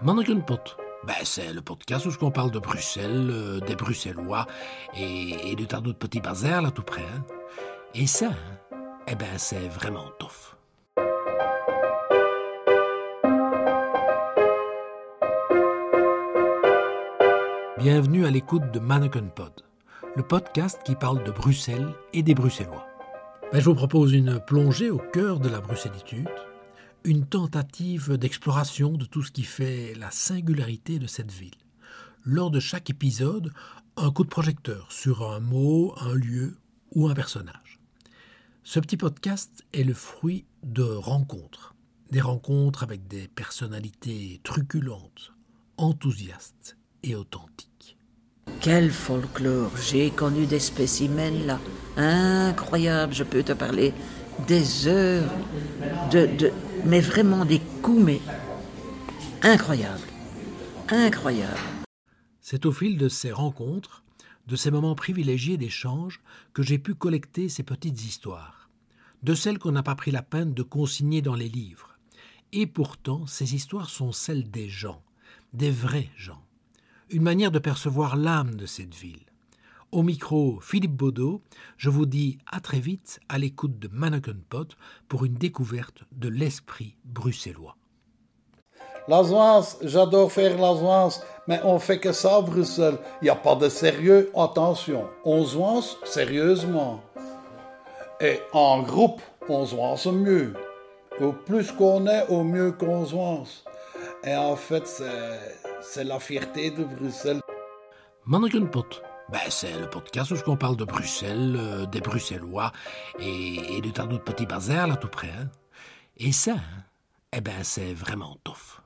Pot, ben, c'est le podcast où on parle de Bruxelles, euh, des Bruxellois et, de tant d'autres petits bazars là tout près. Hein. Et ça, hein, eh ben, c'est vraiment tough. Bienvenue à l'écoute de Mannequin Pod, le podcast qui parle de Bruxelles et des Bruxellois. Ben, je vous propose une plongée au cœur de la bruxellitude, une tentative d'exploration de tout ce qui fait la singularité de cette ville. Lors de chaque épisode, un coup de projecteur sur un mot, un lieu ou un personnage. Ce petit podcast est le fruit de rencontres, des rencontres avec des personnalités truculentes, enthousiastes et authentiques. Quel folklore J'ai connu des spécimens là, incroyables, je peux te parler des heures, de, mais vraiment des coups, mais incroyables, incroyables. C'est au fil de ces rencontres, de ces moments privilégiés d'échange, que j'ai pu collecter ces petites histoires, de celles qu'on n'a pas pris la peine de consigner dans les livres. Et pourtant, ces histoires sont celles des gens, des vrais gens, une manière de percevoir l'âme de cette ville. Au micro, Philippe Baudot, je vous dis à très vite à l'écoute de Mannequin Pot pour une découverte de l'esprit bruxellois. L'Azoance, j'adore faire l'Azoance, mais on fait que ça à Bruxelles. Il n'y a pas de sérieux, attention. On zoance sérieusement. Et en groupe, on zoance mieux. Au plus qu'on est, au mieux qu'on zoance. Et en fait, c'est la fierté de Bruxelles. Mannequin Pot ben, c'est le podcast où on parle de Bruxelles, euh, des Bruxellois et, de tant d'autres petits bazars là tout près. Hein. Et ça, hein, eh ben, c'est vraiment tough.